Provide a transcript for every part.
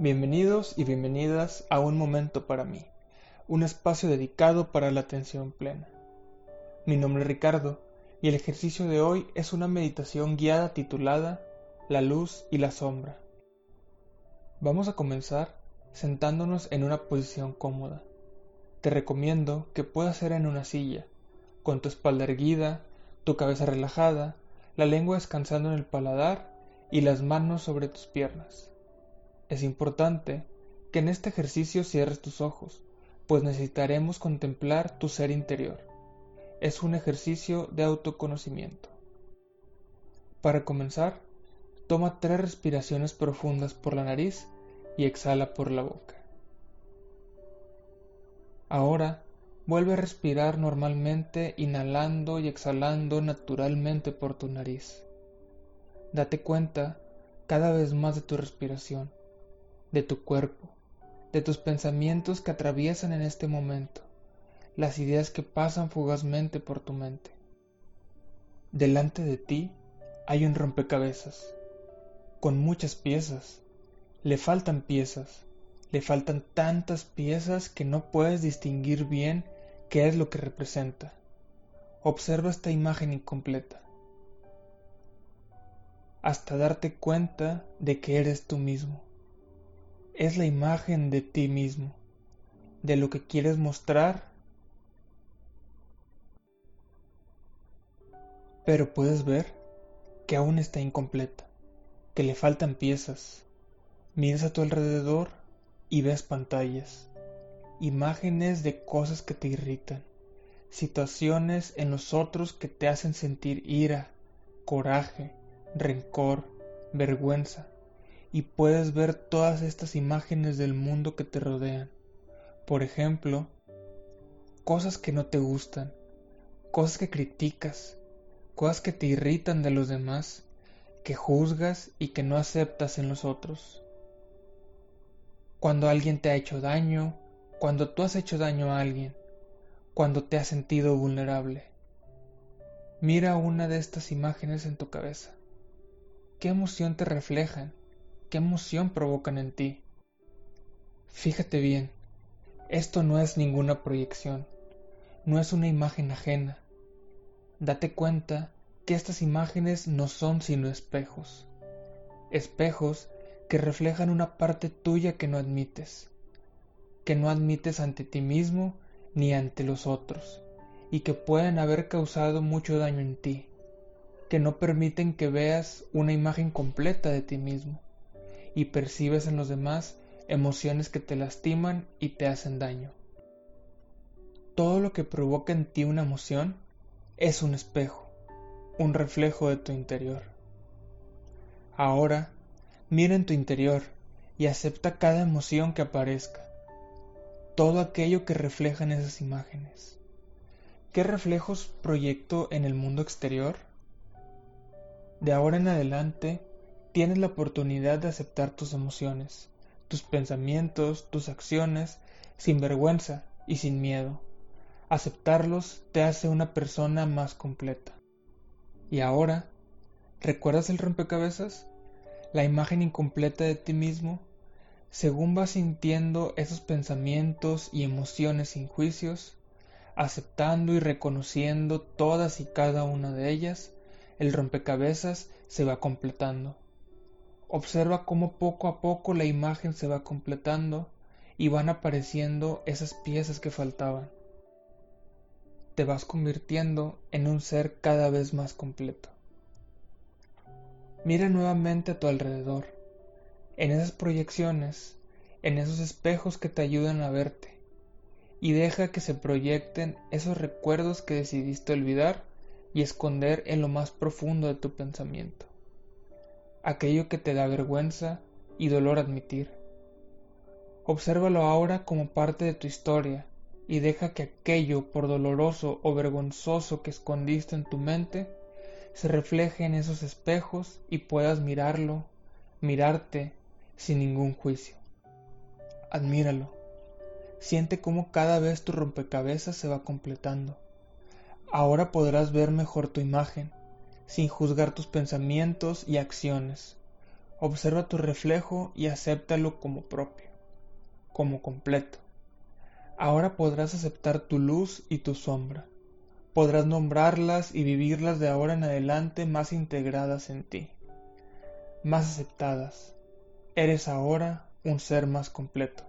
Bienvenidos y bienvenidas a Un Momento para mí, un espacio dedicado para la atención plena. Mi nombre es Ricardo y el ejercicio de hoy es una meditación guiada titulada La luz y la sombra. Vamos a comenzar sentándonos en una posición cómoda. Te recomiendo que puedas ser en una silla, con tu espalda erguida, tu cabeza relajada, la lengua descansando en el paladar y las manos sobre tus piernas. Es importante que en este ejercicio cierres tus ojos, pues necesitaremos contemplar tu ser interior. Es un ejercicio de autoconocimiento. Para comenzar, toma tres respiraciones profundas por la nariz y exhala por la boca. Ahora vuelve a respirar normalmente inhalando y exhalando naturalmente por tu nariz. Date cuenta cada vez más de tu respiración de tu cuerpo, de tus pensamientos que atraviesan en este momento, las ideas que pasan fugazmente por tu mente. Delante de ti hay un rompecabezas, con muchas piezas. Le faltan piezas, le faltan tantas piezas que no puedes distinguir bien qué es lo que representa. Observa esta imagen incompleta hasta darte cuenta de que eres tú mismo es la imagen de ti mismo, de lo que quieres mostrar, pero puedes ver que aún está incompleta, que le faltan piezas. Miras a tu alrededor y ves pantallas, imágenes de cosas que te irritan, situaciones en los otros que te hacen sentir ira, coraje, rencor, vergüenza y puedes ver todas estas imágenes del mundo que te rodean. Por ejemplo, cosas que no te gustan, cosas que criticas, cosas que te irritan de los demás, que juzgas y que no aceptas en los otros. Cuando alguien te ha hecho daño, cuando tú has hecho daño a alguien, cuando te has sentido vulnerable. Mira una de estas imágenes en tu cabeza. ¿Qué emoción te reflejan? Qué emoción provocan en ti. Fíjate bien, esto no es ninguna proyección, no es una imagen ajena. Date cuenta que estas imágenes no son sino espejos, espejos que reflejan una parte tuya que no admites, que no admites ante ti mismo ni ante los otros, y que pueden haber causado mucho daño en ti, que no permiten que veas una imagen completa de ti mismo y percibes en los demás emociones que te lastiman y te hacen daño. Todo lo que provoca en ti una emoción es un espejo, un reflejo de tu interior. Ahora, mira en tu interior y acepta cada emoción que aparezca, todo aquello que reflejan esas imágenes. ¿Qué reflejos proyecto en el mundo exterior? De ahora en adelante, tienes la oportunidad de aceptar tus emociones, tus pensamientos, tus acciones, sin vergüenza y sin miedo. Aceptarlos te hace una persona más completa. Y ahora, ¿recuerdas el rompecabezas? La imagen incompleta de ti mismo. Según vas sintiendo esos pensamientos y emociones sin juicios, aceptando y reconociendo todas y cada una de ellas, el rompecabezas se va completando. Observa cómo poco a poco la imagen se va completando y van apareciendo esas piezas que faltaban. Te vas convirtiendo en un ser cada vez más completo. Mira nuevamente a tu alrededor, en esas proyecciones, en esos espejos que te ayudan a verte, y deja que se proyecten esos recuerdos que decidiste olvidar y esconder en lo más profundo de tu pensamiento aquello que te da vergüenza y dolor admitir. Obsérvalo ahora como parte de tu historia y deja que aquello por doloroso o vergonzoso que escondiste en tu mente se refleje en esos espejos y puedas mirarlo, mirarte sin ningún juicio. Admíralo. Siente cómo cada vez tu rompecabezas se va completando. Ahora podrás ver mejor tu imagen sin juzgar tus pensamientos y acciones, Observa tu reflejo y acéptalo como propio, como completo. Ahora podrás aceptar tu luz y tu sombra. Podrás nombrarlas y vivirlas de ahora en adelante más integradas en ti, más aceptadas. Eres ahora un ser más completo.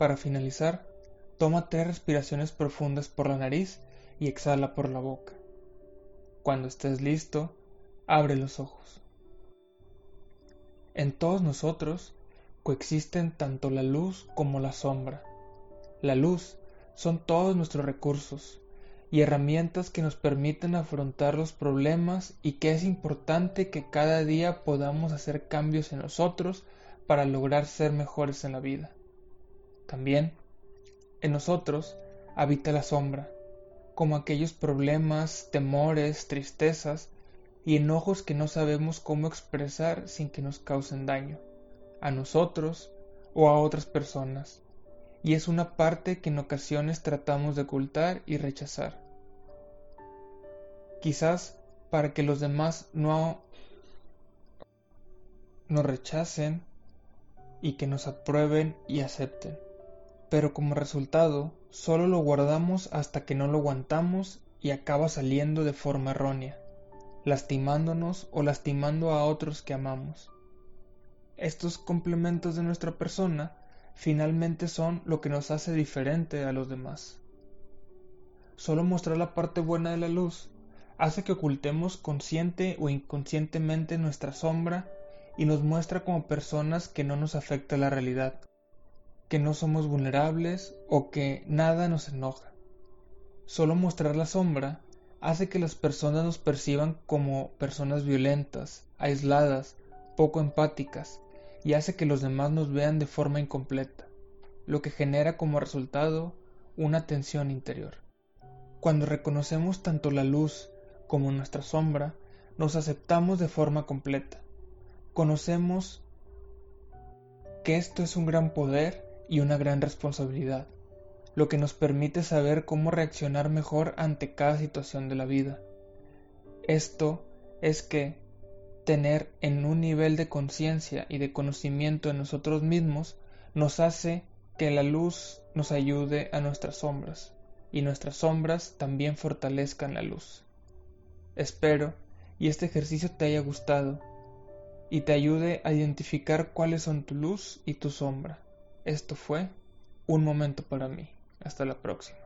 Para finalizar, toma tres respiraciones profundas por la nariz y exhala por la boca. Cuando estés listo, abre los ojos. En todos nosotros coexisten tanto la luz como la sombra. La luz son todos nuestros recursos y herramientas que nos permiten afrontar los problemas y que es importante que cada día podamos hacer cambios en nosotros para lograr ser mejores en la vida. También en nosotros habita la sombra, como aquellos problemas, temores, tristezas y enojos que no sabemos cómo expresar sin que nos causen daño, a nosotros o a otras personas, y es una parte que en ocasiones tratamos de ocultar y rechazar. Quizás para que los demás no nos rechacen y que nos aprueben y acepten pero como resultado solo lo guardamos hasta que no lo aguantamos y acaba saliendo de forma errónea, lastimándonos o lastimando a otros que amamos. Estos complementos de nuestra persona finalmente son lo que nos hace diferente a los demás. Solo mostrar la parte buena de la luz hace que ocultemos consciente o inconscientemente nuestra sombra y nos muestra como personas que no nos afecta la realidad que no somos vulnerables o que nada nos enoja. Solo mostrar la sombra hace que las personas nos perciban como personas violentas, aisladas, poco empáticas, y hace que los demás nos vean de forma incompleta, lo que genera como resultado una tensión interior. Cuando reconocemos tanto la luz como nuestra sombra, nos aceptamos de forma completa. Conocemos que esto es un gran poder y una gran responsabilidad, lo que nos permite saber cómo reaccionar mejor ante cada situación de la vida. Esto es que tener en un nivel de conciencia y de conocimiento de nosotros mismos nos hace que la luz nos ayude a nuestras sombras y nuestras sombras también fortalezcan la luz. Espero y este ejercicio te haya gustado y te ayude a identificar cuáles son tu luz y tu sombra. Esto fue un momento para mí. Hasta la próxima.